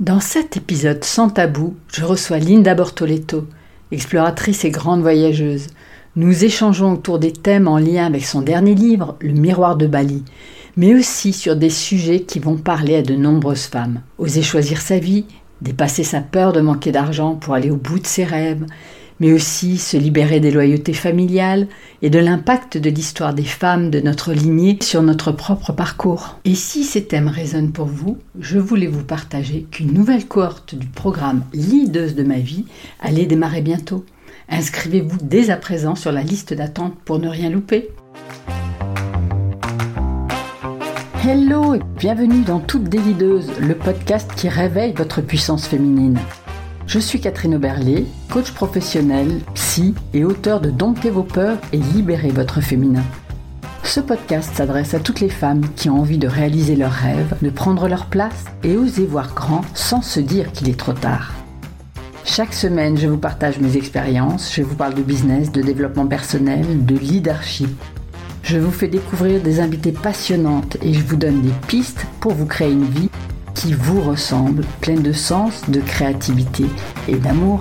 Dans cet épisode sans tabou, je reçois Linda Bortoletto, exploratrice et grande voyageuse. Nous échangeons autour des thèmes en lien avec son dernier livre, Le miroir de Bali, mais aussi sur des sujets qui vont parler à de nombreuses femmes. Oser choisir sa vie, dépasser sa peur de manquer d'argent pour aller au bout de ses rêves, mais aussi se libérer des loyautés familiales et de l'impact de l'histoire des femmes de notre lignée sur notre propre parcours. Et si ces thèmes résonnent pour vous, je voulais vous partager qu'une nouvelle cohorte du programme Leaders de ma vie allait démarrer bientôt. Inscrivez-vous dès à présent sur la liste d'attente pour ne rien louper. Hello et bienvenue dans Toutes des le podcast qui réveille votre puissance féminine. Je suis Catherine Oberlé, coach professionnel, psy et auteur de Domptez vos peurs et libérez votre féminin. Ce podcast s'adresse à toutes les femmes qui ont envie de réaliser leurs rêves, de prendre leur place et oser voir grand sans se dire qu'il est trop tard. Chaque semaine, je vous partage mes expériences, je vous parle de business, de développement personnel, de leadership. Je vous fais découvrir des invités passionnantes et je vous donne des pistes pour vous créer une vie qui vous ressemble, pleine de sens, de créativité et d'amour.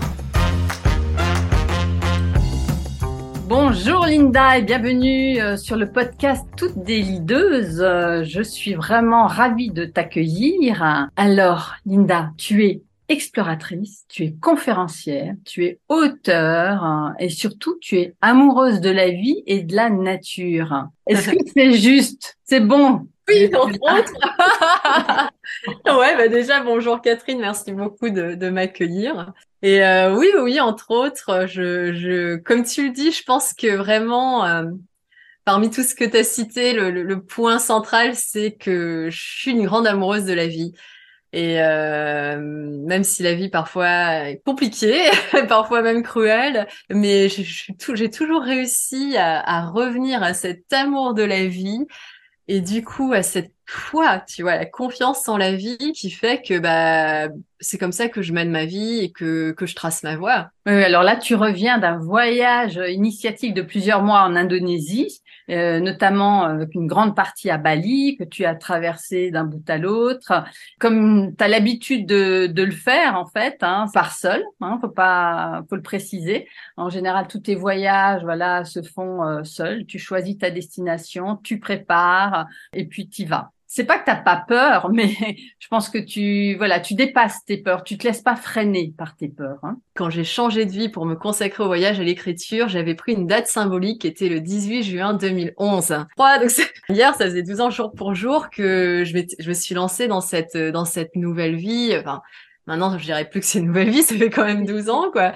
Bonjour Linda et bienvenue euh, sur le podcast Toutes des Lideuses. Euh, je suis vraiment ravie de t'accueillir. Alors Linda, tu es exploratrice, tu es conférencière, tu es auteur hein, et surtout tu es amoureuse de la vie et de la nature. Est-ce que c'est juste C'est bon? Oui, entre autres. ouais, bah déjà, bonjour Catherine, merci beaucoup de, de m'accueillir. Et euh, oui, oui, entre autres, je, je, comme tu le dis, je pense que vraiment, euh, parmi tout ce que tu as cité, le, le, point central, c'est que je suis une grande amoureuse de la vie. Et euh, même si la vie parfois est compliquée, parfois même cruelle, mais j'ai toujours réussi à, à revenir à cet amour de la vie et du coup, à cette foi, tu vois, la confiance en la vie qui fait que bah c'est comme ça que je mène ma vie et que, que je trace ma voie. Oui, alors là, tu reviens d'un voyage initiatique de plusieurs mois en Indonésie, euh, notamment avec une grande partie à Bali, que tu as traversé d'un bout à l'autre, comme tu as l'habitude de, de le faire en fait, hein, par seul, hein, faut pas, faut le préciser. En général, tous tes voyages, voilà, se font euh, seuls. Tu choisis ta destination, tu prépares et puis tu vas c'est pas que t'as pas peur, mais je pense que tu, voilà, tu dépasses tes peurs, tu te laisses pas freiner par tes peurs. Hein. Quand j'ai changé de vie pour me consacrer au voyage, à l'écriture, j'avais pris une date symbolique qui était le 18 juin 2011. Donc hier, ça faisait 12 ans jour pour jour que je, je me suis lancée dans cette, dans cette nouvelle vie. Enfin, maintenant, je dirais plus que c'est une nouvelle vie, ça fait quand même 12 ans, quoi.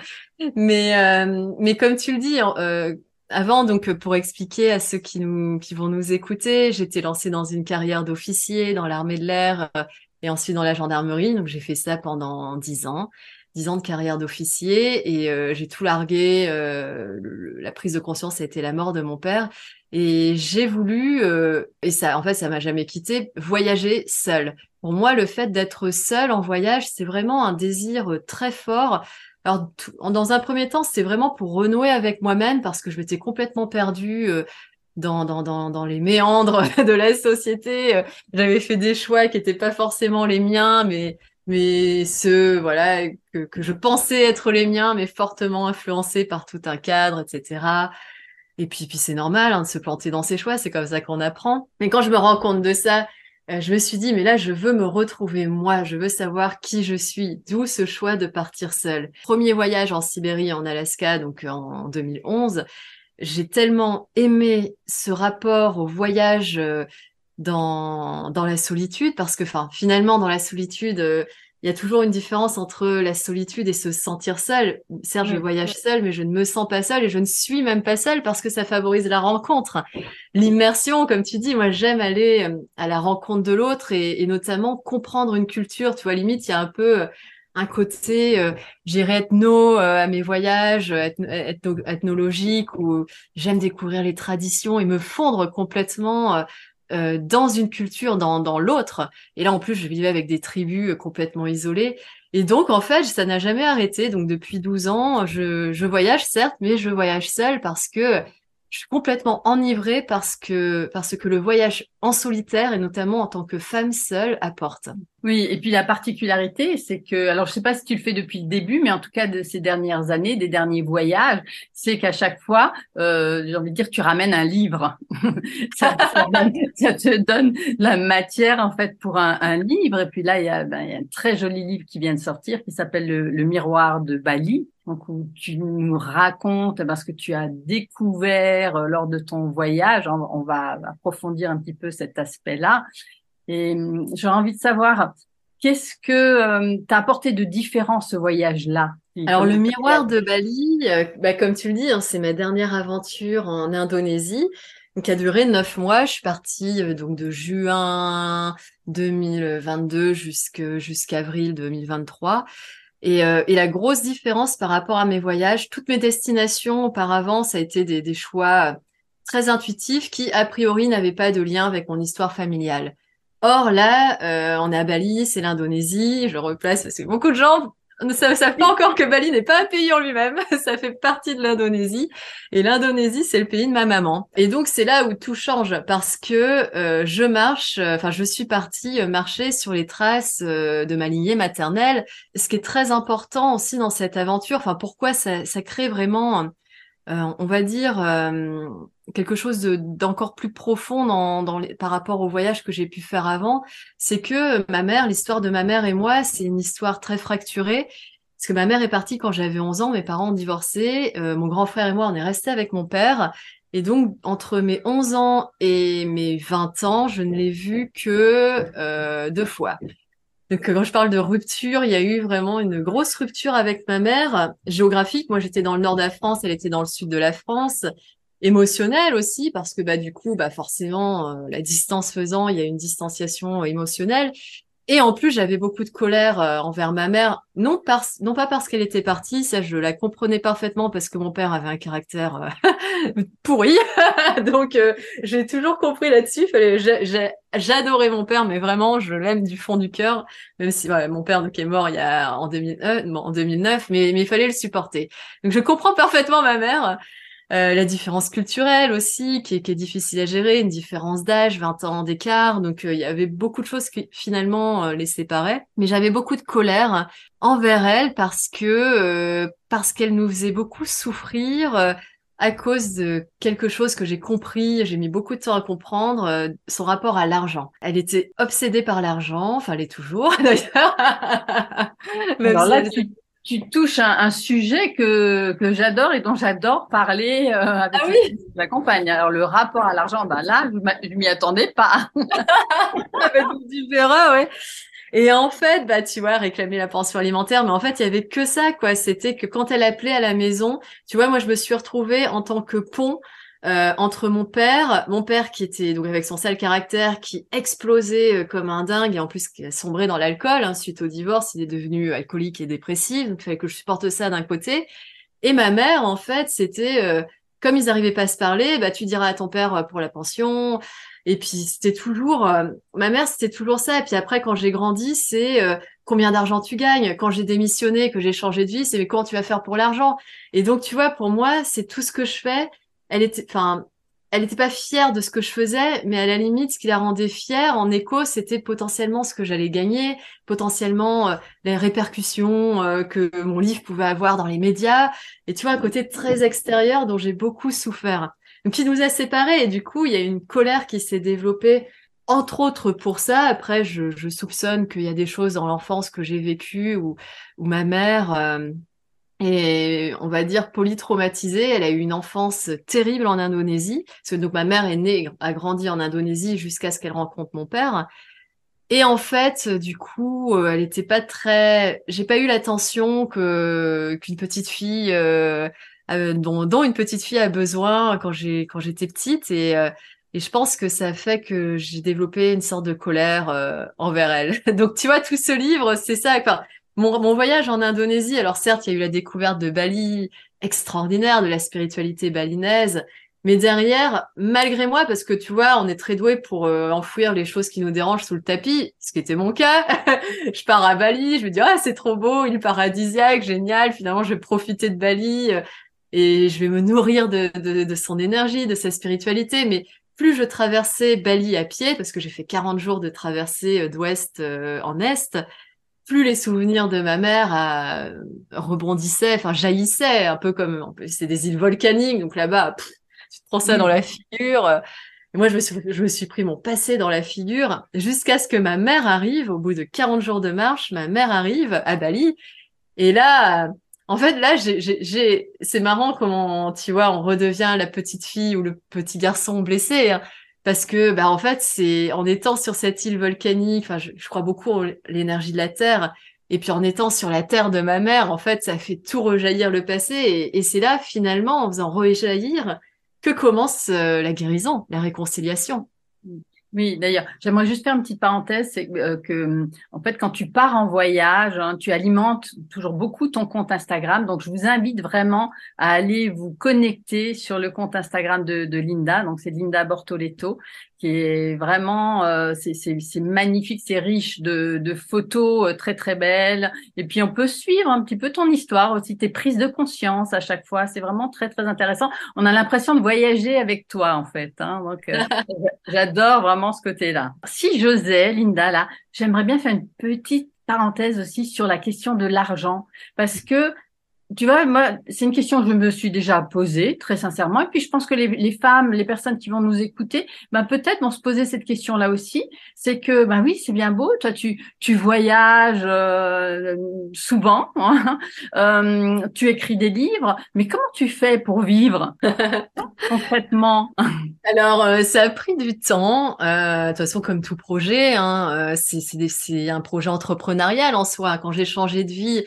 Mais, euh, mais comme tu le dis, euh, avant, donc, euh, pour expliquer à ceux qui nous, qui vont nous écouter, j'étais lancée dans une carrière d'officier dans l'armée de l'air euh, et ensuite dans la gendarmerie. Donc, j'ai fait ça pendant dix ans, dix ans de carrière d'officier et euh, j'ai tout largué. la prise de conscience a été la mort de mon père et j'ai voulu, et ça, en fait, ça m'a jamais quitté, voyager seule. Pour moi, le fait d'être seule en voyage, c'est vraiment un désir très fort alors, dans un premier temps, c'était vraiment pour renouer avec moi-même parce que je m'étais complètement perdue euh, dans, dans, dans, dans, les méandres de la société. Euh, j'avais fait des choix qui n'étaient pas forcément les miens, mais, mais ceux voilà, que, que je pensais être les miens, mais fortement influencés par tout un cadre, etc. Et puis, puis c'est normal hein, de se planter dans ses choix, c'est comme ça qu'on apprend. Mais quand je me rends compte de ça, je me suis dit, mais là, je veux me retrouver moi, je veux savoir qui je suis, d'où ce choix de partir seule. Premier voyage en Sibérie, en Alaska, donc euh, en 2011, j'ai tellement aimé ce rapport au voyage euh, dans, dans la solitude, parce que enfin, finalement, dans la solitude, il y a toujours une différence entre la solitude et se sentir seul. Certes, je voyage seul, mais je ne me sens pas seule et je ne suis même pas seule parce que ça favorise la rencontre. L'immersion, comme tu dis, moi j'aime aller euh, à la rencontre de l'autre et, notamment comprendre une culture. Tu vois, limite, il y a un peu euh, un côté, euh, j'irai ethno à mes voyages, ethnologiques, où j'aime découvrir les traditions et me fondre complètement euh, dans une culture, dans, dans l'autre. Et là, en plus, je vivais avec des tribus euh, complètement isolées. Et donc, en fait, ça n'a jamais arrêté. Donc, depuis 12 ans, je, je voyage, certes, mais je voyage seule parce que je suis complètement enivrée parce que, parce que le voyage en solitaire et notamment en tant que femme seule apporte. Oui, et puis la particularité, c'est que, alors je sais pas si tu le fais depuis le début, mais en tout cas de ces dernières années, des derniers voyages, c'est qu'à chaque fois, euh, j'ai envie de dire, tu ramènes un livre. ça, te donne la matière en fait pour un, livre. Et puis là, il y, a, ben, y a un très joli livre qui vient de sortir qui s'appelle le, le, miroir de Bali. Donc où tu nous racontes parce que tu as découvert euh, lors de ton voyage. On, va approfondir un petit peu cet aspect-là. Et hum, j'aurais envie de savoir, qu'est-ce que euh, t'as apporté de différent ce voyage-là Alors le miroir de Bali, euh, bah, comme tu le dis, hein, c'est ma dernière aventure en Indonésie. qui a duré neuf mois. Je suis partie euh, donc de juin 2022 jusqu'à avril 2023. Et, euh, et, la grosse différence par rapport à mes voyages, toutes mes destinations auparavant, ça a été des, des choix très intuitifs qui, a priori, n'avaient pas de lien avec mon histoire familiale. Or là, euh, on est à Bali, c'est l'Indonésie, je replace parce que beaucoup de gens ne savent pas encore que Bali n'est pas un pays en lui-même, ça fait partie de l'Indonésie. Et l'Indonésie, c'est le pays de ma maman. Et donc c'est là où tout change parce que euh, je marche, euh, enfin je suis partie marcher sur les traces de ma lignée maternelle, ce qui est très important aussi dans cette aventure. Enfin pourquoi ça, ça crée vraiment, on va dire quelque chose d'encore plus profond dans, dans les, par rapport au voyage que j'ai pu faire avant, c'est que ma mère, l'histoire de ma mère et moi, c'est une histoire très fracturée. Parce que ma mère est partie quand j'avais 11 ans, mes parents ont divorcé, euh, mon grand frère et moi, on est restés avec mon père. Et donc, entre mes 11 ans et mes 20 ans, je ne l'ai vu que euh, deux fois. Donc, quand je parle de rupture, il y a eu vraiment une grosse rupture avec ma mère, géographique. Moi, j'étais dans le nord de la France, elle était dans le sud de la France émotionnel aussi parce que bah du coup bah forcément euh, la distance faisant il y a une distanciation émotionnelle et en plus j'avais beaucoup de colère euh, envers ma mère. Non parce non pas parce qu'elle était partie ça je la comprenais parfaitement parce que mon père avait un caractère euh, pourri. Donc j'ai toujours compris là-dessus. J'adorais mon père mais vraiment je l'aime du fond du cœur. Même si mon père donc est mort il y a en, 2000, en 2009 mais mais il fallait le supporter. Donc je comprends parfaitement ma mère euh, la différence culturelle aussi, qui est, qui est, difficile à gérer, une différence d'âge, 20 ans d'écart. Donc, euh, il y avait beaucoup de choses qui finalement euh, les séparaient. Mais j'avais beaucoup de colère envers elle parce que parce qu'elle nous faisait beaucoup souffrir à cause de quelque chose que j'ai compris, j'ai mis beaucoup de temps à comprendre, son rapport à l'argent. Elle était obsédée par l'argent, enfin elle est toujours d'ailleurs. Alors là, tu touches un, un, sujet que, que j'adore et dont j'adore parler euh, avec ah oui ma compagne. Alors le rapport à l'argent, ben là, je m'y attendais pas. tu ouais. Et en fait, bah tu vois, réclamer la pension alimentaire, mais en fait, il y avait que ça, quoi. C'était que quand elle appelait à la maison, tu vois, moi, je me suis retrouvée en tant que pont euh, entre mon père, mon père qui était donc avec son sale caractère, qui explosait euh, comme un dingue et en plus qui a sombré dans l'alcool hein, suite au divorce, il est devenu alcoolique et dépressif, donc il fallait que je supporte ça d'un côté. Et ma mère, en fait, c'était euh, comme ils n'arrivaient pas à se parler, bah tu diras à ton père pour la pension. Et puis c'était toujours, ma mère c'était toujours ça. Et puis après quand j'ai grandi, c'est combien d'argent tu gagnes? Quand j'ai démissionné, que j'ai changé de vie, c'est mais comment tu vas faire pour l'argent? Et donc tu vois, pour moi, c'est tout ce que je fais elle était, enfin, elle n'était pas fière de ce que je faisais, mais à la limite, ce qui la rendait fière en écho, c'était potentiellement ce que j'allais gagner, potentiellement euh, les répercussions euh, que mon livre pouvait avoir dans les médias. Et tu vois, un côté très extérieur dont j'ai beaucoup souffert. Donc, qui nous a séparés. Et du coup, il y a une colère qui s'est développée, entre autres pour ça. Après, je, je soupçonne qu'il y a des choses dans l'enfance que j'ai vécues où, où ma mère... Euh, et on va dire polytraumatisée. Elle a eu une enfance terrible en Indonésie. Donc ma mère est née, a grandi en Indonésie jusqu'à ce qu'elle rencontre mon père. Et en fait, du coup, euh, elle était pas très. J'ai pas eu l'attention que qu'une petite fille, euh, dont, dont, une petite fille a besoin quand j'ai quand j'étais petite. Et euh, et je pense que ça fait que j'ai développé une sorte de colère envers elle. Donc tu vois, tout ce livre, c'est ça. Mon, voyage en Indonésie, alors certes, il y a eu la découverte de Bali extraordinaire, de la spiritualité balinaise, mais derrière, malgré moi, parce que tu vois, on est très doué pour euh, enfouir les choses qui nous dérangent sous le tapis, ce qui était mon cas. je pars à Bali, je me dis ah c'est trop beau, île paradisiaque, génial. Finalement, je vais profiter de Bali. et je vais me nourrir de, de, son énergie, de sa spiritualité. Mais plus je traversais Bali à pied, parce que j'ai fait 40 jours de traversée d'ouest en est, plus les souvenirs de ma mère euh, rebondissaient, enfin jaillissaient, un peu comme c'est des îles volcaniques, donc là-bas, tu te prends ça dans la figure. Et moi, je me, suis, je me suis pris mon passé dans la figure jusqu'à ce que ma mère arrive, au bout de 40 jours de marche, ma mère arrive à Bali. Et là, en fait, là, j'ai, c'est marrant comment, tu vois, on redevient la petite fille ou le petit garçon blessé. Hein parce que bah en fait c'est en étant sur cette île volcanique enfin je, crois beaucoup en l'énergie de la terre et puis en étant sur la terre de ma mère en fait ça fait tout rejaillir le passé et, c'est là finalement en faisant rejaillir que commence euh, la guérison la réconciliation oui, d'ailleurs, j'aimerais juste faire une petite parenthèse, c'est euh, que en fait, quand tu pars en voyage, hein, tu alimentes toujours beaucoup ton compte Instagram. Donc, je vous invite vraiment à aller vous connecter sur le compte Instagram de, de Linda. Donc, c'est Linda Bortoletto qui est vraiment, euh, c'est magnifique, c'est riche de, de, photos euh, très très belles. Et puis on peut suivre un petit peu ton histoire aussi, tes prises de conscience à chaque fois. C'est vraiment très très intéressant. On a l'impression de voyager avec toi en fait. Hein, donc euh, j'adore vraiment ce côté-là. Si j'osais, Linda, là, j'aimerais bien faire une petite parenthèse aussi sur la question de l'argent parce que tu vois, moi, c'est une question que je me suis déjà posée, très sincèrement. Et puis, je pense que les, les femmes, les personnes qui vont nous écouter, ben, peut-être vont se poser cette question-là aussi. C'est que, ben oui, c'est bien beau. Toi, tu, tu voyages euh, souvent, hein, euh, tu écris des livres, mais comment tu fais pour vivre concrètement? Alors, euh, ça a pris du temps. de toute façon, comme tout projet, hein, c'est un projet entrepreneurial en soi. Quand j'ai changé de vie,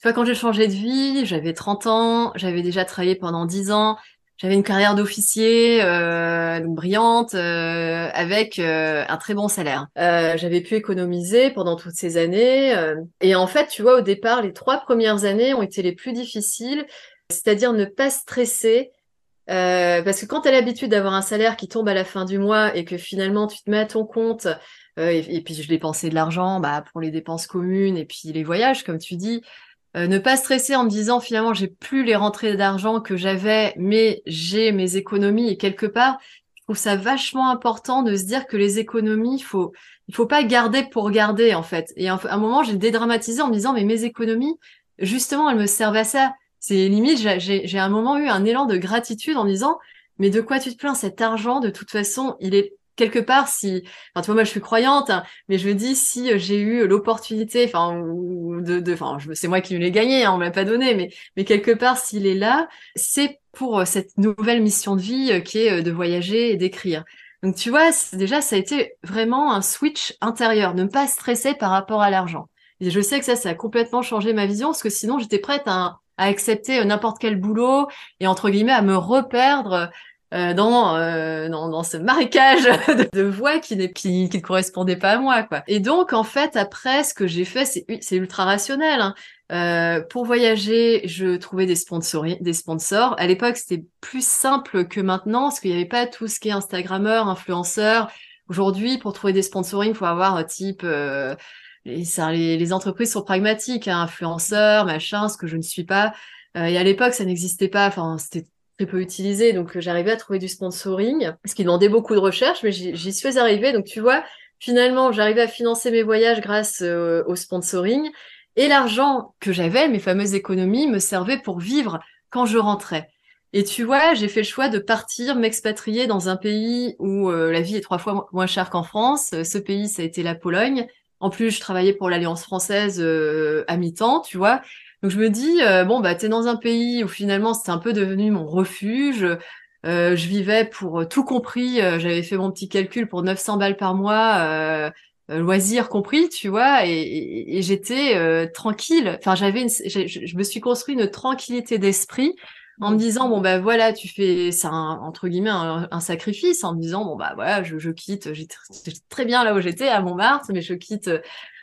tu vois, quand j'ai changé de vie, j'avais 30 ans, j'avais déjà travaillé pendant 10 ans, j'avais une carrière d'officier euh, brillante euh, avec euh, un très bon salaire. Euh, j'avais pu économiser pendant toutes ces années. et en fait, tu vois, au départ, les trois premières années ont été les plus difficiles, c'est-à-dire ne pas stresser. parce que quand tu as l'habitude d'avoir un salaire qui tombe à la fin du mois et que finalement tu te mets à ton compte et, et, puis je dépensais de l'argent bah, pour les dépenses communes et puis les voyages, comme tu dis, euh, ne pas stresser en me disant finalement j'ai plus les rentrées d'argent que j'avais, mais j'ai mes économies et quelque part, je trouve ça vachement important de se dire que les économies, faut il faut pas garder pour garder en fait. Et à un moment, j'ai dédramatisé en me disant mais mes économies, justement, elles me servent à ça. C'est limite, j'ai un moment eu un élan de gratitude en me disant mais de quoi tu te plains? Cet argent, de toute façon, il est quelque part, si, enfin, tu vois, moi, je suis croyante, hein, mais je me dis, si euh, j'ai eu l'opportunité, enfin, de, enfin, c'est moi qui l'ai gagné, hein, on me l'a pas donné, mais, mais quelque part, s'il est là, c'est pour euh, cette nouvelle mission de vie euh, qui est de voyager et d'écrire. Donc, tu vois, déjà, ça a été vraiment un switch intérieur, ne pas stresser par rapport à l'argent. Et je sais que ça, ça a complètement changé ma vision, parce que sinon, j'étais prête à accepter n'importe quel boulot et entre guillemets à me reperdre euh, dans, euh, dans, dans ce marécage de, de voix qui, qui, qui ne correspondait pas à moi quoi. Et donc en fait après ce que j'ai fait c'est c'est ultra rationnel. Hein. Euh, pour voyager, je trouvais des. Des sponsors. À l'époque, c'était plus simple que maintenant, parce qu'il n'y avait pas tout ce qui est Instagrammeur, influenceur. Aujourd'hui, pour trouver des sponsoring, il faut avoir un type. Euh, les, les, les, entreprises sont pragmatiques, hein, influenceurs, machin, ce que je ne suis pas. Euh, et à l'époque, ça n'existait pas. Enfin, c'était très peu utilisé, donc euh, j'arrivais à trouver du sponsoring, ce qui demandait beaucoup de recherche, mais j'y suis arrivée. Donc tu vois, finalement, j'arrivais à financer mes voyages grâce euh, au sponsoring, et l'argent que j'avais, mes fameuses économies, me servait pour vivre quand je rentrais. Et tu vois, j'ai fait le choix de partir, m'expatrier dans un pays où euh, la vie est trois fois moins chère qu'en France. Ce pays, ça a été la Pologne. En plus, je travaillais pour l'Alliance française à mi-temps, tu vois. Donc je me dis euh, bon bah t'es dans un pays où finalement c'était un peu devenu mon refuge. Euh, je vivais pour euh, tout compris. J'avais fait mon petit calcul pour 900 balles par mois, loisirs compris, tu vois, et, j'étais tranquille. Enfin j'avais, une, je, me suis construit une tranquillité d'esprit en me disant bon bah voilà tu fais c'est entre guillemets un, sacrifice en me disant bon bah voilà je, je quitte j'étais très bien là où j'étais à Montmartre mais je quitte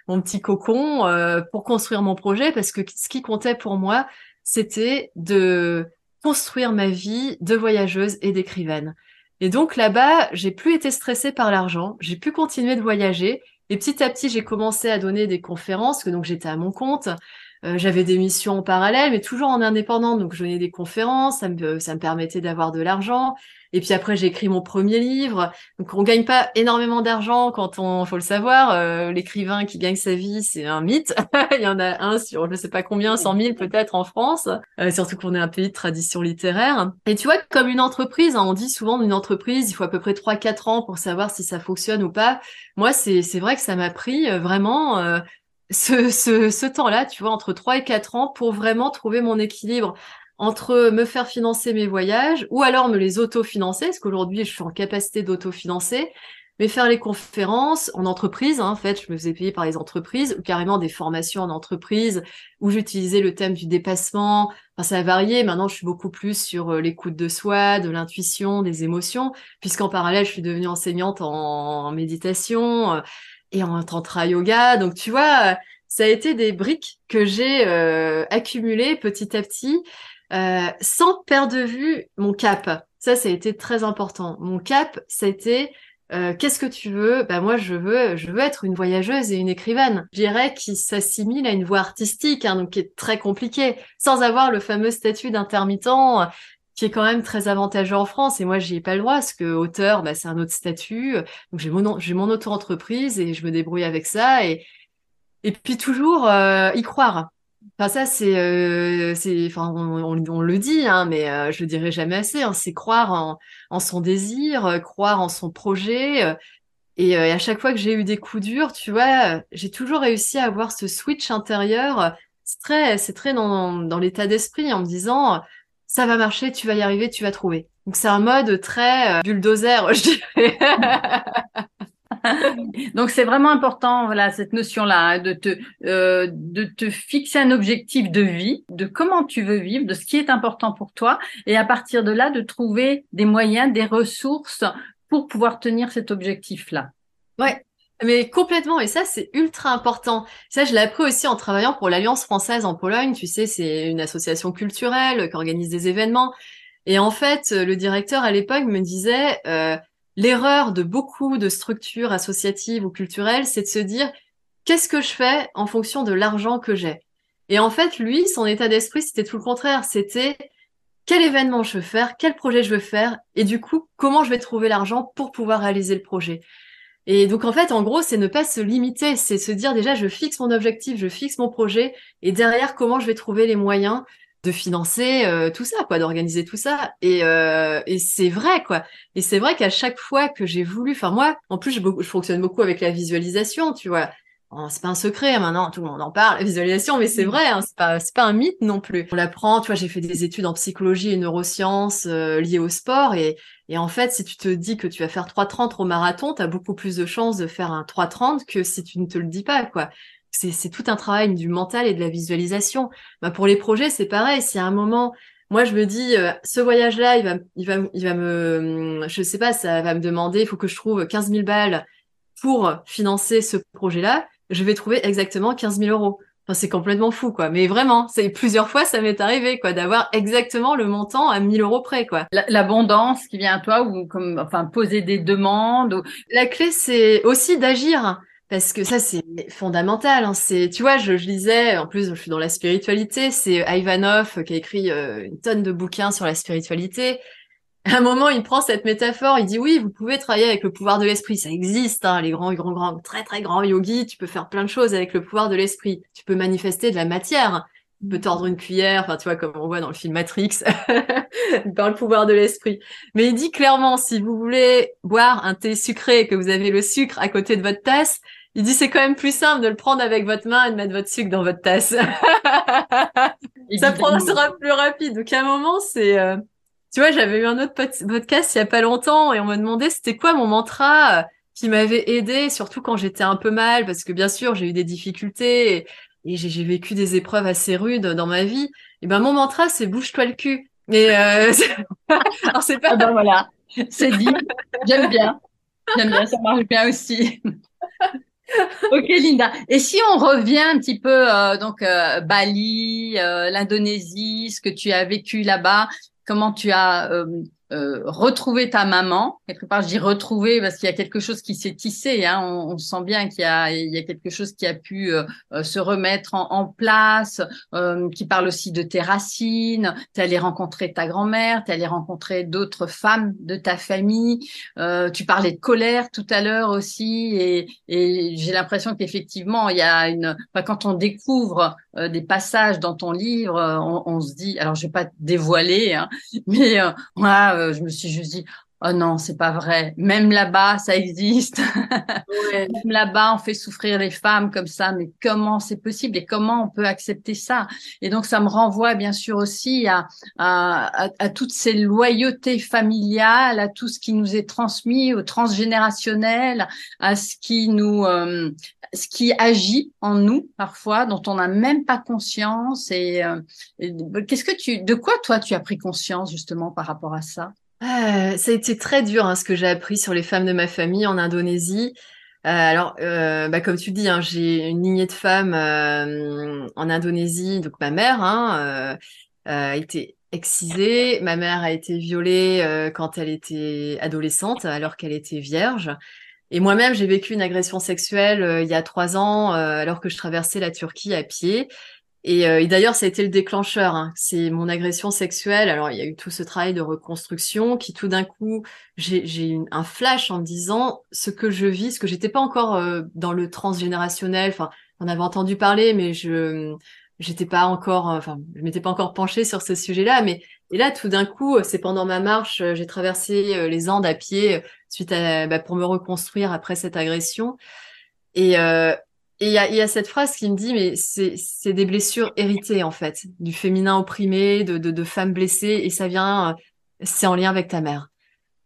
mon petit cocon euh, pour construire mon projet parce que ce qui comptait pour moi, c'était de construire ma vie de voyageuse et d'écrivaine. Et donc là-bas, j'ai plus été stressée par l'argent, j'ai pu continuer de voyager et petit à petit, j'ai commencé à donner des conférences, que donc j'étais à mon compte. j'avais des missions en parallèle, mais toujours en indépendante. Donc, je donnais des conférences, ça me, ça me permettait d'avoir de l'argent. Et puis après, j'ai écrit mon premier livre. Donc, on gagne pas énormément d'argent quand on, faut le savoir. Euh, l'écrivain qui gagne sa vie, c'est un mythe. Il y en a un sur, je sais pas combien, 100 000 peut-être en France. Euh, surtout qu'on est un pays de tradition littéraire. Et tu vois, comme une entreprise, hein, on dit souvent d'une entreprise, il faut à peu près 3-4 ans pour savoir si ça fonctionne ou pas. Moi, c'est, vrai que ça m'a pris euh, vraiment ce, ce, ce temps-là, tu vois, entre 3 et 4 ans pour vraiment trouver mon équilibre entre me faire financer mes voyages ou alors me les autofinancer, parce qu'aujourd'hui je suis en capacité d'autofinancer, mais faire les conférences en entreprise, hein, en fait, je me faisais payer par les entreprises, ou carrément des formations en entreprise, où j'utilisais le thème du dépassement. Enfin, ça a varié. Maintenant, je suis beaucoup plus sur euh, l'écoute de soi, de l'intuition, des émotions, puisqu'en parallèle, je suis devenue enseignante en, méditation euh, et en tantra yoga. Donc, tu vois, ça a été des briques que j'ai euh, accumulées petit à petit euh, sans perdre de vue mon cap. Ça, ça a été très important. Mon cap, c'était euh, qu'est-ce que tu veux? Ben moi, je veux, je veux être une voyageuse et une écrivaine. Je dirais qui s'assimile à une voie artistique, hein, donc qui est très compliquée, sans avoir le fameux statut d'intermittent qui est quand même très avantageux en France. Et moi, j'y ai pas le droit, parce que auteur, bah, c'est un autre statut. Donc j'ai mon, j'ai mon auto-entreprise et je me débrouille avec ça. Et, et puis toujours euh, y croire. Enfin, ça, c'est, euh, enfin, on, le dit, hein, mais euh, je le dirai jamais assez. Hein, c'est croire en, en, son désir, euh, croire en son projet. Euh, et, et, à chaque fois que j'ai eu des coups durs, tu vois, j'ai toujours réussi à avoir ce switch intérieur. C'est très, c'est très dans, dans l'état d'esprit en me disant, ça va marcher, tu vas y arriver, tu vas trouver. Donc c'est un mode très bulldozer, je dirais. Donc c'est vraiment important, voilà, cette notion-là, hein, de te euh, de te fixer un objectif de vie, de comment tu veux vivre, de ce qui est important pour toi, et à partir de là, de trouver des moyens, des ressources pour pouvoir tenir cet objectif-là. Ouais. Mais complètement, et ça c'est ultra important. Ça je l'ai appris aussi en travaillant pour l'Alliance française en Pologne. Tu sais, c'est une association culturelle qui organise des événements. Et en fait, le directeur à l'époque me disait, euh, L'erreur de beaucoup de structures associatives ou culturelles, c'est de se dire qu'est-ce que je fais en fonction de l'argent que j'ai? Et en fait, lui, son état d'esprit, c'était tout le contraire. C'était quel événement je veux faire, quel projet je veux faire, et du coup, comment je vais trouver l'argent pour pouvoir réaliser le projet? Et donc, en fait, en gros, c'est ne pas se limiter, c'est se dire déjà, je fixe mon objectif, je fixe mon projet, et derrière, comment je vais trouver les moyens de financer euh, tout ça, quoi, d'organiser tout ça. Et, euh, et c'est vrai, quoi. Et c'est vrai qu'à chaque fois que j'ai voulu, enfin moi, en plus, je, je, fonctionne beaucoup avec la visualisation, tu vois. c'est pas un secret hein, maintenant, tout le monde en parle, la visualisation, mais c'est vrai, hein, c'est pas c'est pas un mythe non plus. On l'apprend, tu vois. J'ai fait des études en psychologie et neurosciences euh, liées au sport, et et en fait, si tu te dis que tu vas faire 3,30 au marathon, tu as beaucoup plus de chances de faire un 3,30 que si tu ne te le dis pas, quoi c'est tout un travail du mental et de la visualisation. Bah, pour les projets, c'est pareil. Si à un moment, moi, je me dis, euh, ce voyage-là, il va, il va, il va me, hum, je sais pas, ça va me demander, il faut que je trouve 15 000 balles pour financer ce projet-là. Je vais trouver exactement 15 000 euros. Enfin, c'est complètement fou, quoi. Mais vraiment, c'est plusieurs fois, ça m'est arrivé, quoi, d'avoir exactement le montant à 1000 euros près, quoi. L'abondance qui vient à toi, ou comme, enfin, poser des demandes. La clé, c'est aussi d'agir parce que ça c'est fondamental. Hein. C'est, tu vois, je, lisais, en plus je suis dans la spiritualité, c'est Ivanov qui a écrit euh, une tonne de bouquins sur la spiritualité. À un moment, il prend cette métaphore, il dit oui, vous pouvez travailler avec le pouvoir de l'esprit, ça existe, hein, les grands, grands, grands, très très grands yogis, tu peux faire plein de choses avec le pouvoir de l'esprit. Tu peux manifester de la matière, tu peux tordre une cuillère, enfin tu vois comme on voit dans le film Matrix, par le pouvoir de l'esprit. Mais il dit clairement, si vous voulez boire un thé sucré et que vous avez le sucre à côté de votre tasse, il dit c'est quand même plus simple de le prendre avec votre main et de mettre votre sucre dans votre tasse. ça sera plus rapide. Donc à un moment, c'est... Euh, tu vois, j'avais eu un autre podcast il y a pas longtemps et on me demandait c'était quoi mon mantra euh, qui m'avait aidé, surtout quand j'étais un peu mal, parce que bien sûr, j'ai eu des difficultés et, j'ai vécu des épreuves assez rudes dans ma vie. Et ben mon mantra, c'est bouge-toi le cul. Mais euh... alors c'est pas. Ah ben voilà, c'est dit. J'aime bien. J'aime bien, ça marche bien aussi. ok Linda. Et si on revient un petit peu euh, donc euh, Bali, euh, l'Indonésie, ce que tu as vécu là-bas, comment tu as euh, retrouver ta maman. Quelque part, je dis retrouver parce qu'il y a quelque chose qui s'est tissé. Hein. On, on, sent bien qu'il y a, il y a quelque chose qui a pu euh, euh, se remettre en, en place, euh, qui parle aussi de tes racines. Tu allé rencontrer ta grand-mère, tu allé rencontrer d'autres femmes de ta famille. tu parlais de colère tout à l'heure aussi, et, et j'ai l'impression qu'effectivement, il y a une. Enfin, quand on découvre des passages dans ton livre, on, on, se dit. Alors, je vais pas dévoiler, hein, mais voilà euh, je me suis juste dit, oh non, c'est pas vrai. Même là-bas, ça existe. Même là-bas, on fait souffrir les femmes comme ça. Mais comment c'est possible et comment on peut accepter ça? Et donc, ça me renvoie bien sûr aussi à, à, à, toutes ces loyautés familiales, à tout ce qui nous est transmis, au transgénérationnel, à ce qui nous, euh, ce qui agit en nous parfois, dont on n'a même pas conscience. Et, euh, qu'est-ce que tu, de quoi toi tu as pris conscience justement par rapport à ça? Euh, Ça a été très dur hein, ce que j'ai appris sur les femmes de ma famille en Indonésie. Euh, alors, bah, comme tu dis, hein, j'ai une lignée de femmes en Indonésie. Donc ma mère hein, a été excisée, ma mère a été violée quand elle était adolescente, alors qu'elle était vierge. Et moi-même, j'ai vécu une agression sexuelle euh, il y a trois ans, euh, alors que je traversais la Turquie à pied. Et, euh, et d'ailleurs, ça a été le déclencheur. Hein. C'est mon agression sexuelle. Alors, il y a eu tout ce travail de reconstruction qui, tout d'un coup, j'ai eu un flash en me disant ce que je vis, ce que j'étais pas encore dans le transgénérationnel. Enfin, on avait entendu parler, mais je j'étais pas encore, enfin, je m'étais pas encore penchée sur ce sujet-là. Mais et là, tout d'un coup, c'est pendant ma marche, j'ai traversé les Andes à pied suite à, bah, pour me reconstruire après cette agression. Et euh, il y, a, y a cette phrase qui me dit, mais c'est des blessures héritées en fait, du féminin opprimé, de, de, de femmes blessées, et ça vient, c'est en lien avec ta mère.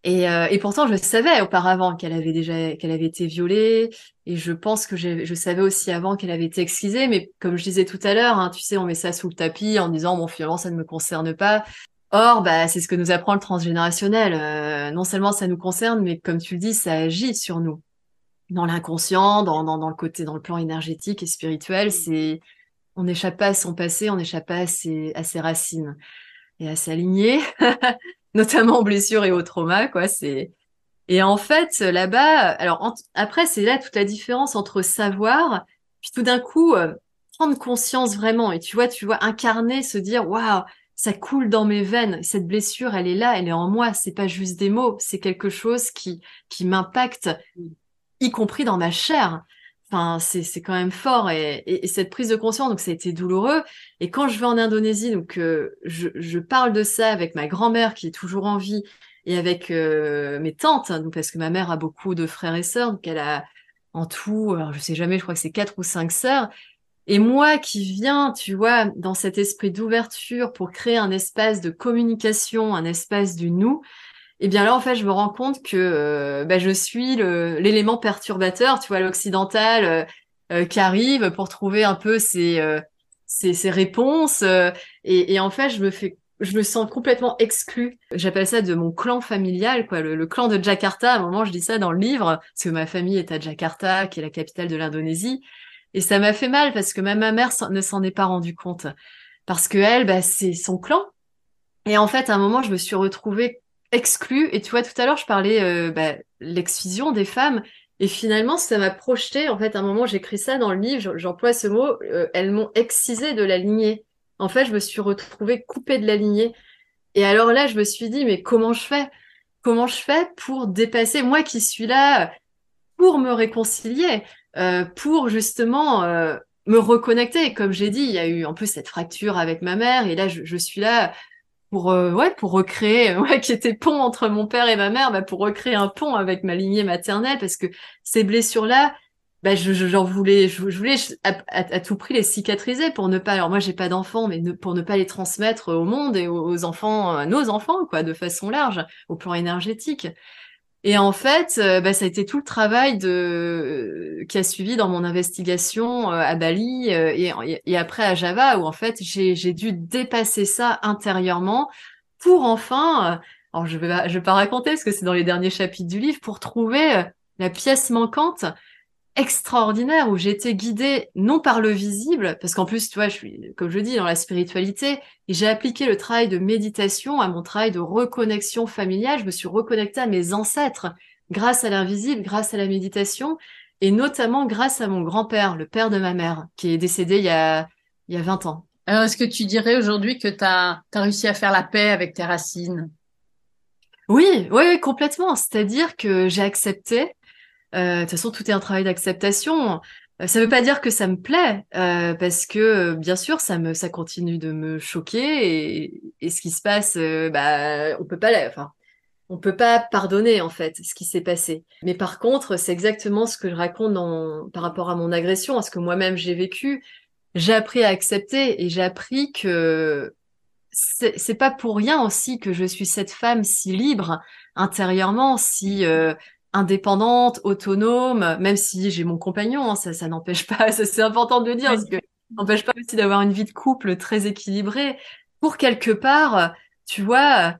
Et, euh, et pourtant, je savais auparavant qu'elle avait déjà, qu'elle avait été violée, et je pense que je savais aussi avant qu'elle avait été excisée, mais comme je disais tout à l'heure, hein, tu sais, on met ça sous le tapis en disant bon, finalement, ça ne me concerne pas. Or, bah, c'est ce que nous apprend le transgénérationnel. Euh, non seulement ça nous concerne, mais comme tu le dis, ça agit sur nous. Dans l'inconscient, dans, dans, dans, le côté, dans le plan énergétique et spirituel, c'est on n'échappe pas à son passé, on n'échappe pas à ses, à ses racines et à s'aligner, notamment aux blessures et aux traumas, quoi. C'est et en fait là-bas, alors après c'est là toute la différence entre savoir puis tout d'un coup euh, prendre conscience vraiment et tu vois, tu vois incarner, se dire waouh ça coule dans mes veines. Cette blessure, elle est là, elle est en moi. C'est pas juste des mots, c'est quelque chose qui qui m'impacte, y compris dans ma chair. Enfin, c'est quand même fort et, et, cette prise de conscience, donc ça a été douloureux. Et quand je vais en Indonésie, donc euh, je, je parle de ça avec ma grand-mère qui est toujours en vie et avec euh, mes tantes, donc parce que ma mère a beaucoup de frères et sœurs, donc elle a en tout, alors je sais jamais, je crois que c'est quatre ou cinq sœurs. Et moi qui viens, tu vois, dans cet esprit d'ouverture pour créer un espace de communication, un espace du nous, eh bien là, en fait, je me rends compte que euh, bah, je suis l'élément perturbateur, tu vois, l'occidental euh, euh, qui arrive pour trouver un peu ses, ses, réponses. Et, et, en fait, je me fais je me sens complètement exclue. J'appelle ça de mon clan familial, quoi, le, le, clan de Jakarta. À un moment, je dis ça dans le livre, parce que ma famille est à Jakarta, qui est la capitale de l'Indonésie. Et ça m'a fait mal parce que même ma mère ne s'en est pas rendue compte. Parce que elle, bah, c'est son clan. Et en fait, à un moment, je me suis retrouvée exclue. Et tu vois, tout à l'heure, je parlais euh, bah, l'excision des femmes. Et finalement, ça m'a projeté. En fait, à un moment, j'écris ça dans le livre, j'emploie ce mot. Euh, elles m'ont excisé de la lignée. En fait, je me suis retrouvée coupée de la lignée. Et alors là, je me suis dit, mais comment je fais? Comment je fais pour dépasser moi qui suis là pour me réconcilier euh, pour justement euh, me reconnecter? Comme j'ai dit, il y a eu en plus cette fracture avec ma mère et là je, je suis là pour euh, ouais pour recréer ouais qui était pont entre mon père et ma mère bah, pour recréer un pont avec ma lignée maternelle parce que ces blessures là bah je j'en voulais je, voulais à, tout prix les cicatriser pour ne pas alors moi j'ai pas d'enfants mais pour ne pas les transmettre au monde et aux, aux enfants à nos enfants quoi de façon large au plan énergétique et en fait, euh, bah, ça a été tout le travail de qui a suivi dans mon investigation euh, à Bali euh, et, et, après à Java, où en fait j'ai dû dépasser ça intérieurement pour enfin, alors je vais vais pas raconter parce que c'est dans les derniers chapitres du livre, pour trouver la pièce manquante extraordinaire où j'ai été guidée non par le visible, parce qu'en plus, tu vois, je suis, comme je dis, dans la spiritualité, et j'ai appliqué le travail de méditation à mon travail de reconnexion familiale. Je me suis reconnectée à mes ancêtres grâce à l'invisible, grâce à la méditation, et notamment grâce à mon grand-père, le père de ma mère, qui est décédé il y a, il y a 20 ans. Alors, est-ce que tu dirais aujourd'hui que tu as, as réussi à faire la paix avec tes racines? Oui, oui, complètement. C'est-à-dire que j'ai accepté de toute façon, tout est un travail d'acceptation. Euh, ça ne veut pas dire que ça me plaît, euh, parce que bien sûr, ça continue de me choquer et, ce qui se passe, bah, on peut pas, enfin, on peut pas pardonner en fait ce qui s'est passé. Mais par contre, c'est exactement ce que je raconte par rapport à mon agression, à ce que moi-même j'ai vécu. J'ai appris à accepter et j'ai appris que c'est pas pour rien aussi que je suis cette femme si libre intérieurement, si indépendante, autonome, même si j'ai mon compagnon, hein, ça, ça n'empêche pas, c'est important de le dire, parce que n'empêche pas aussi d'avoir une vie de couple très équilibrée. Pour quelque part, tu vois,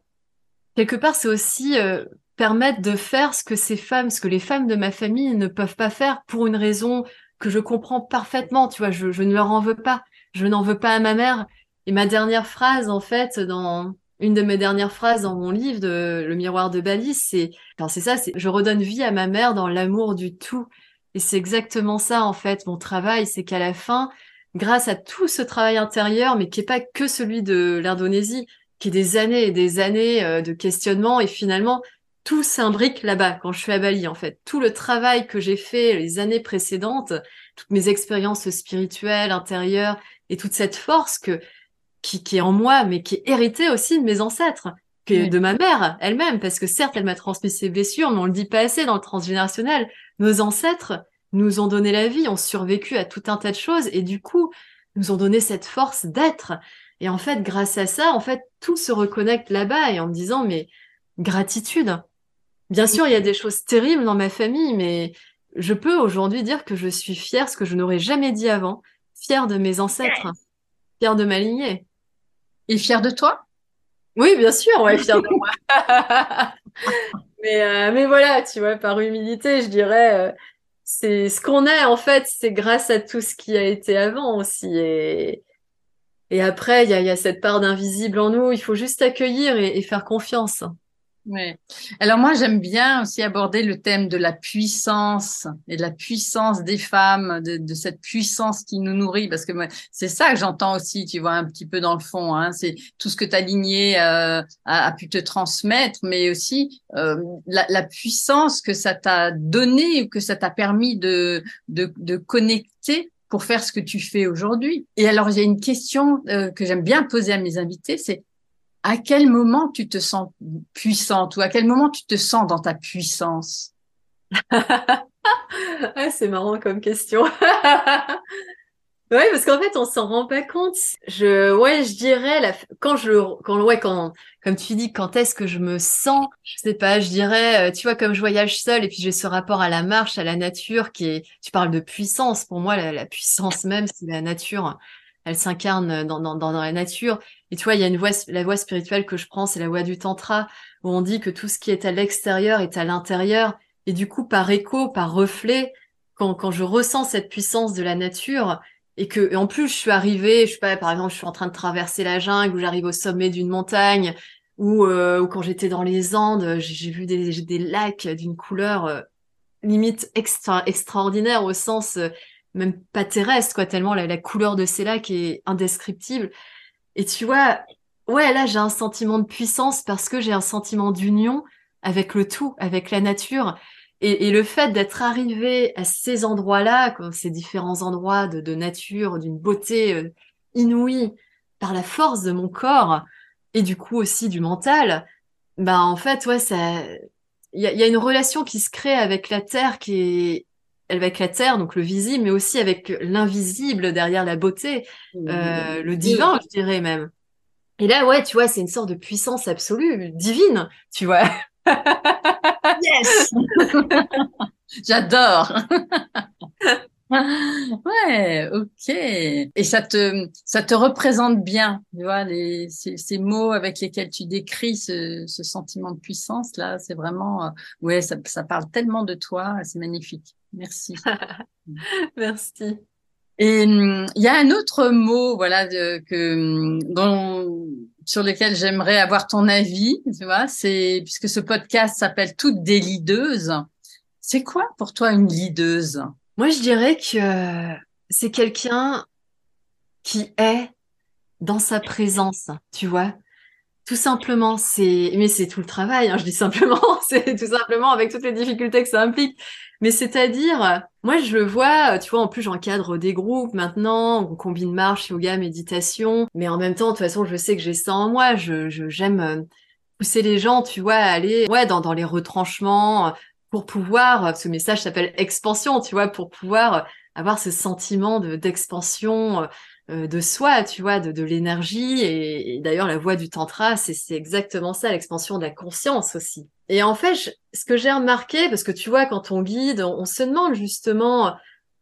quelque part, c'est aussi euh, permettre de faire ce que ces femmes, ce que les femmes de ma famille ne peuvent pas faire pour une raison que je comprends parfaitement, tu vois, je, je ne leur en veux pas. Je n'en veux pas à ma mère. Et ma dernière phrase, en fait, dans, une de mes dernières phrases dans mon livre de Le miroir de Bali, c'est, c'est ça, c'est je redonne vie à ma mère dans l'amour du tout. Et c'est exactement ça, en fait, mon travail, c'est qu'à la fin, grâce à tout ce travail intérieur, mais qui est pas que celui de l'Indonésie, qui est des années et des années euh, de questionnement, et finalement, tout s'imbrique là-bas, quand je suis à Bali, en fait. Tout le travail que j'ai fait les années précédentes, toutes mes expériences spirituelles, intérieures, et toute cette force que qui, qui est en moi, mais qui est hérité aussi de mes ancêtres, que de ma mère elle-même, parce que certes, elle m'a transmis ses blessures, mais on le dit pas assez dans le transgénérationnel. Nos ancêtres nous ont donné la vie, ont survécu à tout un tas de choses, et du coup, nous ont donné cette force d'être. Et en fait, grâce à ça, en fait, tout se reconnecte là-bas, et en me disant, mais gratitude. Bien sûr, il y a des choses terribles dans ma famille, mais je peux aujourd'hui dire que je suis fière, ce que je n'aurais jamais dit avant, fière de mes ancêtres, fière de ma lignée. Et fier de toi? Oui, bien sûr, ouais, fier de moi. mais, euh, mais voilà, tu vois, par humilité, je dirais, euh, c'est ce qu'on est en fait, c'est grâce à tout ce qui a été avant aussi. Et, et après, il y a, y a, cette part d'invisible en nous, il faut juste accueillir et, et faire confiance. Alors moi, j'aime bien aussi aborder le thème de la puissance et de la puissance des femmes, de, de cette puissance qui nous nourrit, parce que c'est ça que j'entends aussi, tu vois, un petit peu dans le fond. Hein, c'est tout ce que ta lignée euh, a, a, pu te transmettre, mais aussi euh, la, la, puissance que ça t'a donné ou que ça t'a permis de, de, de connecter pour faire ce que tu fais aujourd'hui. Et alors, il y a une question euh, que j'aime bien poser à mes invités, c'est à quel moment tu te sens puissante ou à quel moment tu te sens dans ta puissance? C'est marrant comme question. Oui, parce qu'en fait, on s'en rend pas compte. Je, ouais, je dirais quand je, quand, ouais, quand, comme tu dis, quand est-ce que je me sens, je sais pas, je dirais, euh, tu vois, comme je voyage seule et puis j'ai ce rapport à la marche, à la nature qui est, tu parles de puissance. Pour moi, la, la puissance même, c'est la nature elle s'incarne dans, dans, dans, la nature. Et tu vois, il y a une voie, la voie spirituelle que je prends, c'est la voie du tantra, où on dit que tout ce qui est à l'extérieur est à l'intérieur. Et du coup, par écho, par reflet, quand, quand je ressens cette puissance de la nature, et que, en plus, je suis arrivée, je sais pas, par exemple, je suis en train de traverser la jungle, ou j'arrive au sommet d'une montagne, ou, euh, ou quand j'étais dans les Andes, j'ai vu des, des lacs d'une couleur euh, limite extra, extraordinaire au sens euh, même pas terrestre, quoi, tellement la, couleur de ces lacs est indescriptible. Et tu vois, ouais, là, j'ai un sentiment de puissance parce que j'ai un sentiment d'union avec le tout, avec la nature. Et, le fait d'être arrivé à ces endroits-là, ces différents endroits de, nature, d'une beauté euh, inouïe, par la force de mon corps et du coup aussi du mental, bah en fait, ouais, ça, il y a, y a, une relation qui se crée avec la terre qui est avec la terre, donc le visible, mais aussi avec l'invisible derrière la beauté, euh, le divin, je dirais même. Et là, ouais, tu vois, c'est une sorte de puissance absolue, divine, tu vois. yes J'adore Ouais, ok. Et ça te, ça te représente bien, tu vois, les, ces, ces mots avec lesquels tu décris ce, ce sentiment de puissance là, c'est vraiment, euh, ouais, ça, ça parle tellement de toi, c'est magnifique. Merci. Merci. Et hum, il y a un autre mot, voilà, de, que hum, dont, sur lequel j'aimerais avoir ton avis. Tu vois, c'est puisque ce podcast s'appelle Toutes des leadeuses. C'est quoi pour toi une leaduse Moi, je dirais que c'est quelqu'un qui est dans sa présence, tu vois. Tout simplement, c'est, mais c'est tout le travail, hein, je dis simplement, c'est tout simplement avec toutes les difficultés que ça implique. Mais c'est-à-dire, moi je le vois, tu vois, en plus j'encadre des groupes maintenant, on combine marche, yoga, méditation, mais en même temps, de toute façon, je sais que j'ai ça en moi, je, j'aime euh, pousser les gens, tu vois, à aller, ouais, dans, dans les retranchements, pour pouvoir, ce message s'appelle expansion, tu vois, pour pouvoir avoir ce sentiment de, d'expansion, euh, de soi, tu vois, de, de l'énergie. Et, d'ailleurs, la voie du tantra, c'est exactement ça, l'expansion de la conscience aussi. Et en fait, ce que j'ai remarqué, parce que tu vois, quand on guide, on, se demande justement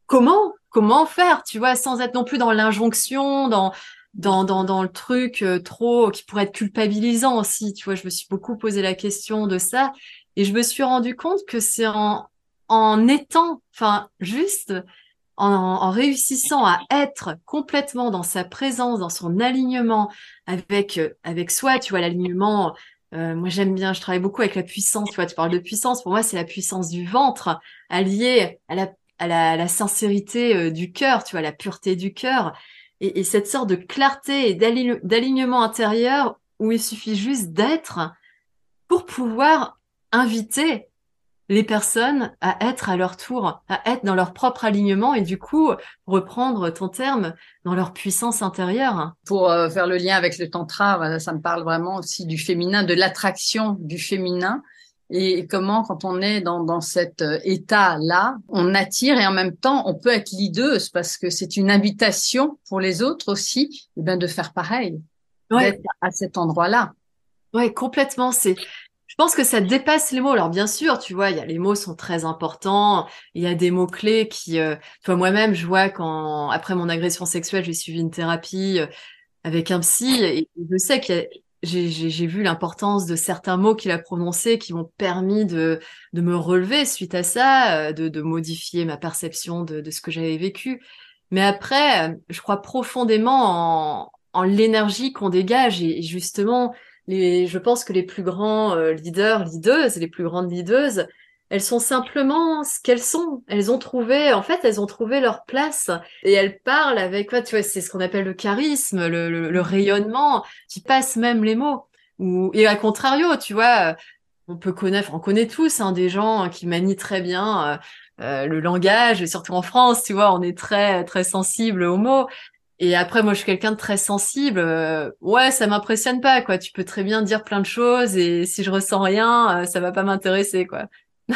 comment, comment faire, tu vois, sans être non plus dans l'injonction, dans dans, dans, dans le truc euh, trop qui pourrait être culpabilisant aussi. Tu vois, je me suis beaucoup posé la question de ça et je me suis rendu compte que c'est en, en étant, enfin, juste en, réussissant à être complètement dans sa présence, dans son alignement avec euh, avec soi, tu vois l'alignement. Euh, moi j'aime bien, je travaille beaucoup avec la puissance. Tu vois, tu parles de puissance. Pour moi, c'est la puissance du ventre alliée à la à la, sincérité euh, du cœur, tu vois, la pureté du cœur et, et cette sorte de clarté et d'alignement intérieur où il suffit juste d'être pour pouvoir inviter les personnes à être à leur tour, à être dans leur propre alignement et du coup reprendre ton terme dans leur puissance intérieure. Pour euh, faire le lien avec le tantra, ça me parle vraiment aussi du féminin, de l'attraction du féminin et comment quand on est dans, dans cet euh, état-là, on attire et en même temps on peut être leaduse parce que c'est une invitation pour les autres aussi eh bien, de faire pareil, d'être à cet endroit-là. Ouais, complètement. C'est pense que ça dépasse les mots. Alors bien sûr, tu vois, il y a les mots sont très importants. Il y a des mots clés qui, euh, tu vois, moi-même, je vois quand après mon agression sexuelle, j'ai suivi une thérapie euh, avec un psy et je sais que j'ai vu l'importance de certains mots qu'il a prononcés qui m'ont permis de, de me relever suite à ça, euh, de, de modifier ma perception de, de ce que j'avais vécu. Mais après, je crois profondément en, en l'énergie qu'on dégage et justement, je pense que les plus grands euh, leaders, leaders, les plus grandes leaders, elles sont simplement ce qu'elles sont. Elles ont trouvé, en fait, elles ont trouvé leur place et elles parlent avec, tu vois, c'est ce qu'on appelle le charisme, le, rayonnement qui passe même les mots. Ou, et à contrario, tu vois, on peut connaître, on connaît tous hein, des gens qui manient très bien euh, euh, le langage, et surtout en France, tu vois, on est très très sensible aux mots. Et après, moi, je suis quelqu'un de très sensible. Euh, ouais, ça m'impressionne pas, quoi. Tu peux très bien dire plein de choses et si je ressens rien, euh, ça va pas m'intéresser, quoi.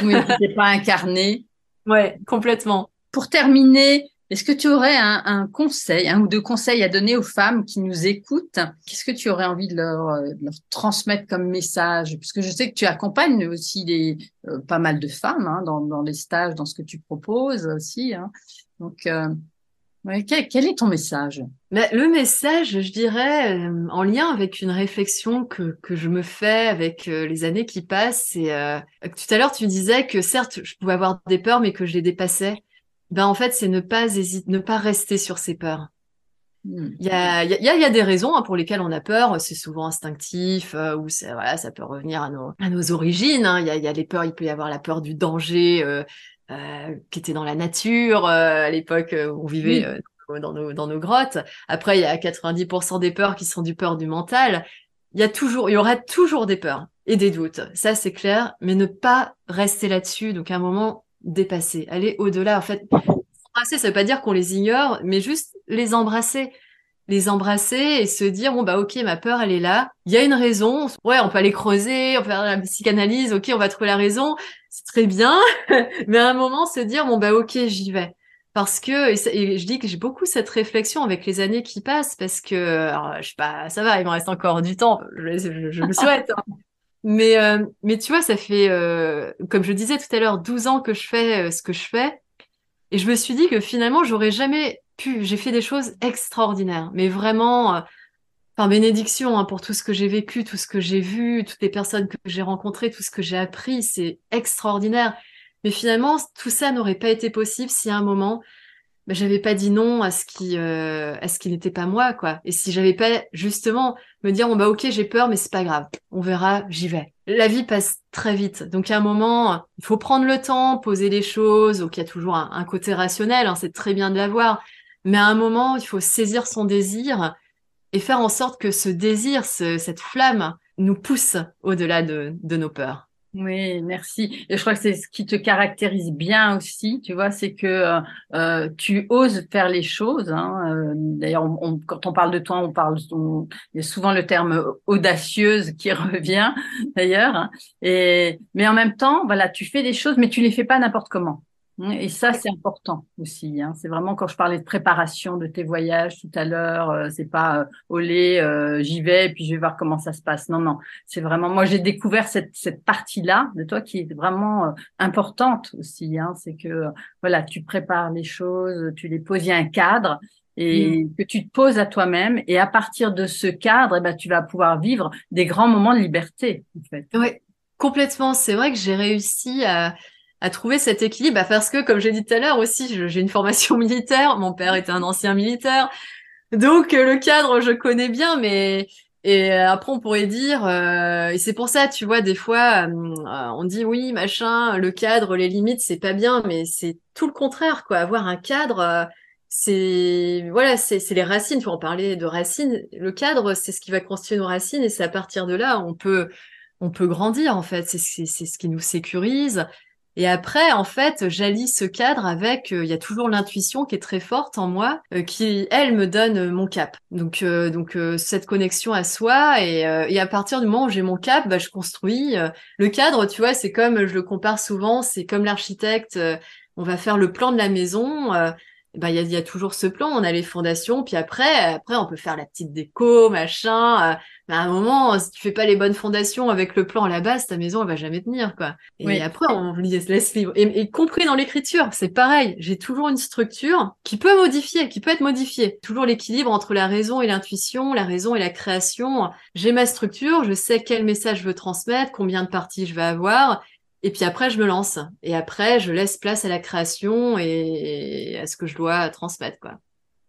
Oui, c'est pas incarné. Ouais, complètement. Pour terminer, est-ce que tu aurais un, un, conseil, un ou deux conseils à donner aux femmes qui nous écoutent? Qu'est-ce que tu aurais envie de leur, euh, de leur, transmettre comme message? Puisque je sais que tu accompagnes aussi des, pas mal de femmes hein, dans, dans, les stages, dans ce que tu proposes aussi. Hein. Donc, quel, est ton message? Mais Le message, je dirais, euh, en lien avec une réflexion que, que je me fais avec euh, les années qui passent, c'est euh, tout à l'heure tu disais que certes je pouvais avoir des peurs, mais que je les dépassais. Ben en fait, c'est ne pas hésiter, ne pas rester sur ces peurs. Hmm. Il y, a, y a, il y a des raisons hein, pour lesquelles on a peur. C'est souvent instinctif ou voilà, ça peut revenir à nos, à nos origines. Hein. Il, y a, y a les peurs. Il peut y avoir la peur du danger, euh, qui était dans la nature euh, à l'époque euh, où on vivait dans, nos, dans nos grottes. Après, il y a 90% des peurs qui sont du peur du mental. Il y a toujours, il y aura toujours des peurs et des doutes. Ça, c'est clair, mais ne pas rester là-dessus. Donc, à un moment, dépasser, aller au-delà. En fait, embrasser, ça veut pas dire qu'on les ignore, mais juste les embrasser les embrasser et se dire bon bah ok ma peur elle est là il y a une raison ouais on peut aller creuser on peut faire la psychanalyse ok on va trouver la raison c'est très bien mais à un moment se dire bon bah ok j'y vais. Parce que et, je dis que j'ai beaucoup cette réflexion avec les années qui passent parce que alors, je sais pas ça va il me reste encore du temps je, le souhaite hein. mais euh, mais tu vois ça fait euh, comme je disais tout à l'heure 12 ans que je fais euh, ce que je fais. Et je me suis dit que finalement j'aurais jamais j'ai fait des choses extraordinaires, mais vraiment bénédiction hein, pour tout ce que j'ai vécu, tout ce que j'ai vu, toutes les personnes que j'ai rencontrées, tout ce que j'ai appris, c'est extraordinaire. Mais finalement, tout ça n'aurait pas été possible si à un moment, ben, j'avais pas dit non à ce qui, euh, à ce qui n'était pas moi, quoi. Et si j'avais pas justement me dire, bon bah ok, j'ai peur, mais c'est pas grave, on verra, j'y vais. La vie passe très vite, donc à un moment, il faut prendre le temps, poser les choses. Donc il y a toujours un, côté rationnel, hein, c'est très bien de l'avoir, mais à un moment, il faut saisir son désir et faire en sorte que ce désir, cette flamme, nous pousse au-delà de nos peurs. Oui, merci. Et je crois que c'est ce qui te caractérise bien aussi, tu vois, c'est que euh, euh tu oses faire les choses. Hein. Euh, d'ailleurs, on, quand on parle de toi, on parle, il y a souvent le terme audacieuse qui revient, d'ailleurs. Et mais en même temps, voilà, tu fais des choses, mais tu les fais pas n'importe comment. Et ça, c'est important aussi. Hein. C'est vraiment quand je parlais de préparation de tes voyages tout à l'heure, euh, c'est pas euh, olé, euh, j'y vais et puis je vais voir comment ça se passe. Non, non, c'est vraiment. Moi, j'ai découvert cette, cette partie-là de toi qui est vraiment euh, importante aussi. Hein. C'est que voilà, tu prépares les choses, tu les poses, il y a un cadre et que tu te poses à toi-même et à partir de ce cadre, eh ben, tu vas pouvoir vivre des grands moments de liberté. En fait. Oui, complètement. C'est vrai que j'ai réussi à à trouver cet équilibre bah, parce que comme j'ai dit tout à l'heure aussi j'ai une formation militaire mon père était un ancien militaire donc euh, le cadre je connais bien mais et euh, après on pourrait dire euh, et c'est pour ça tu vois des fois on dit oui machin le cadre les limites c'est pas bien mais c'est tout le contraire quoi. Avoir un cadre c'est voilà c'est les racines faut en parler de racines. Le cadre c'est ce qui va constituer nos racines et c'est à partir de là on peut on peut grandir en fait. C'est ce qui nous sécurise et après, en fait, j'allie ce cadre avec, euh, il y a toujours l'intuition qui est très forte en moi, euh, qui, elle, me donne euh, mon cap. Donc, donc cette connexion à soi, et, et à partir du moment où j'ai mon cap, bah, je construis. le cadre, tu vois, c'est comme, je le compare souvent, c'est comme l'architecte, on va faire le plan de la maison, bah il y a, y a, toujours ce plan, on a les fondations, puis après, après on peut faire la petite déco, machin. Euh, mais à un moment, si tu fais pas les bonnes fondations avec le plan à la base, ta maison elle va jamais tenir quoi. Et après on laisse libre. Et, et compris dans l'écriture, c'est pareil. J'ai toujours une structure qui peut modifier, qui peut être modifiée. Toujours l'équilibre entre la raison et l'intuition, la raison et la création. J'ai ma structure, je sais quel message je veux transmettre, combien de parties je vais avoir, et puis après, je me lance. Et après, je laisse place à la création et à ce que je dois transmettre, quoi.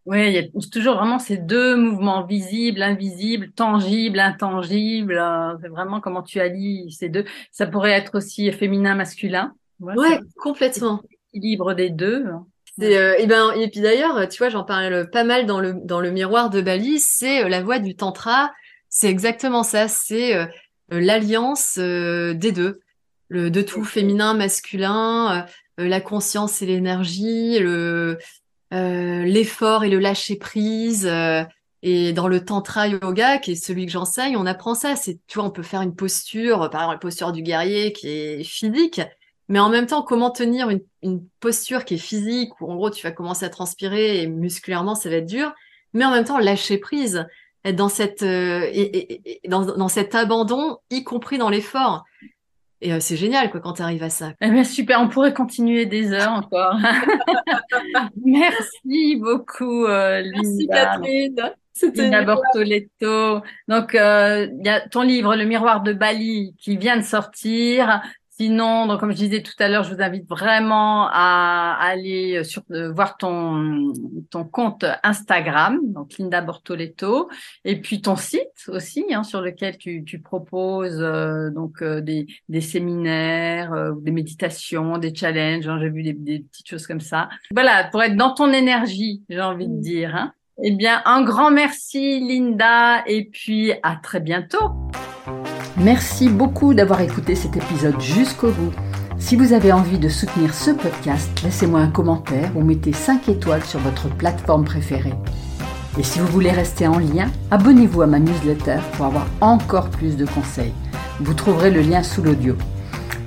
Oui, il y a toujours vraiment ces deux mouvements visibles, invisibles, tangibles, intangibles. Euh, c'est vraiment comment tu allies ces deux. Ça pourrait être aussi féminin, masculin. Ouais, complètement. L'équilibre des deux. Euh, et ben et puis d'ailleurs, tu vois, j'en parle pas mal dans le dans le miroir de Bali. C'est euh, la voie du tantra. C'est exactement ça. C'est l'alliance des deux le de tout féminin, masculin, euh, la conscience et l'énergie, le euh, l'effort et le lâcher prise. Euh, et dans le tantra yoga, qui est celui que j'enseigne, on apprend ça. C'est, tu vois, on peut faire une posture, par exemple la posture du guerrier qui est physique, mais en même temps, comment tenir une, une posture qui est physique, où en gros tu vas commencer à transpirer et musculairement ça va être dur, mais en même temps lâcher prise, être dans cette et, dans, dans cet abandon, y compris dans l'effort. Et euh, c'est génial quoi quand tu arrives à ça. Eh bien, super, on pourrait continuer des heures encore. Merci beaucoup, euh, Merci Catherine. C'était Bortoletto. Donc, euh, il y a ton livre, Le miroir de Bali, qui vient de sortir. Sinon, donc, comme je disais tout à l'heure, je vous invite vraiment à aller euh, sur, euh, voir ton, ton compte Instagram, donc Linda Bortoletto, et puis ton site aussi, hein, sur lequel tu, tu proposes euh, donc des, des séminaires, des méditations, des challenges. Hein, j'ai vu des, des, petites choses comme ça. Voilà, pour être dans ton énergie, j'ai envie de dire. Hein. Eh bien, un grand merci, Linda, et puis à très bientôt. Merci beaucoup d'avoir écouté cet épisode jusqu'au bout. Si vous avez envie de soutenir ce podcast, laissez-moi un commentaire ou mettez 5 étoiles sur votre plateforme préférée. Et si vous voulez rester en lien, abonnez-vous à ma newsletter pour avoir encore plus de conseils. Vous trouverez le lien sous l'audio.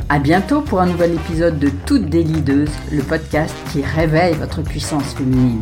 À bientôt pour un nouvel épisode de Toutes des le podcast qui réveille votre puissance féminine.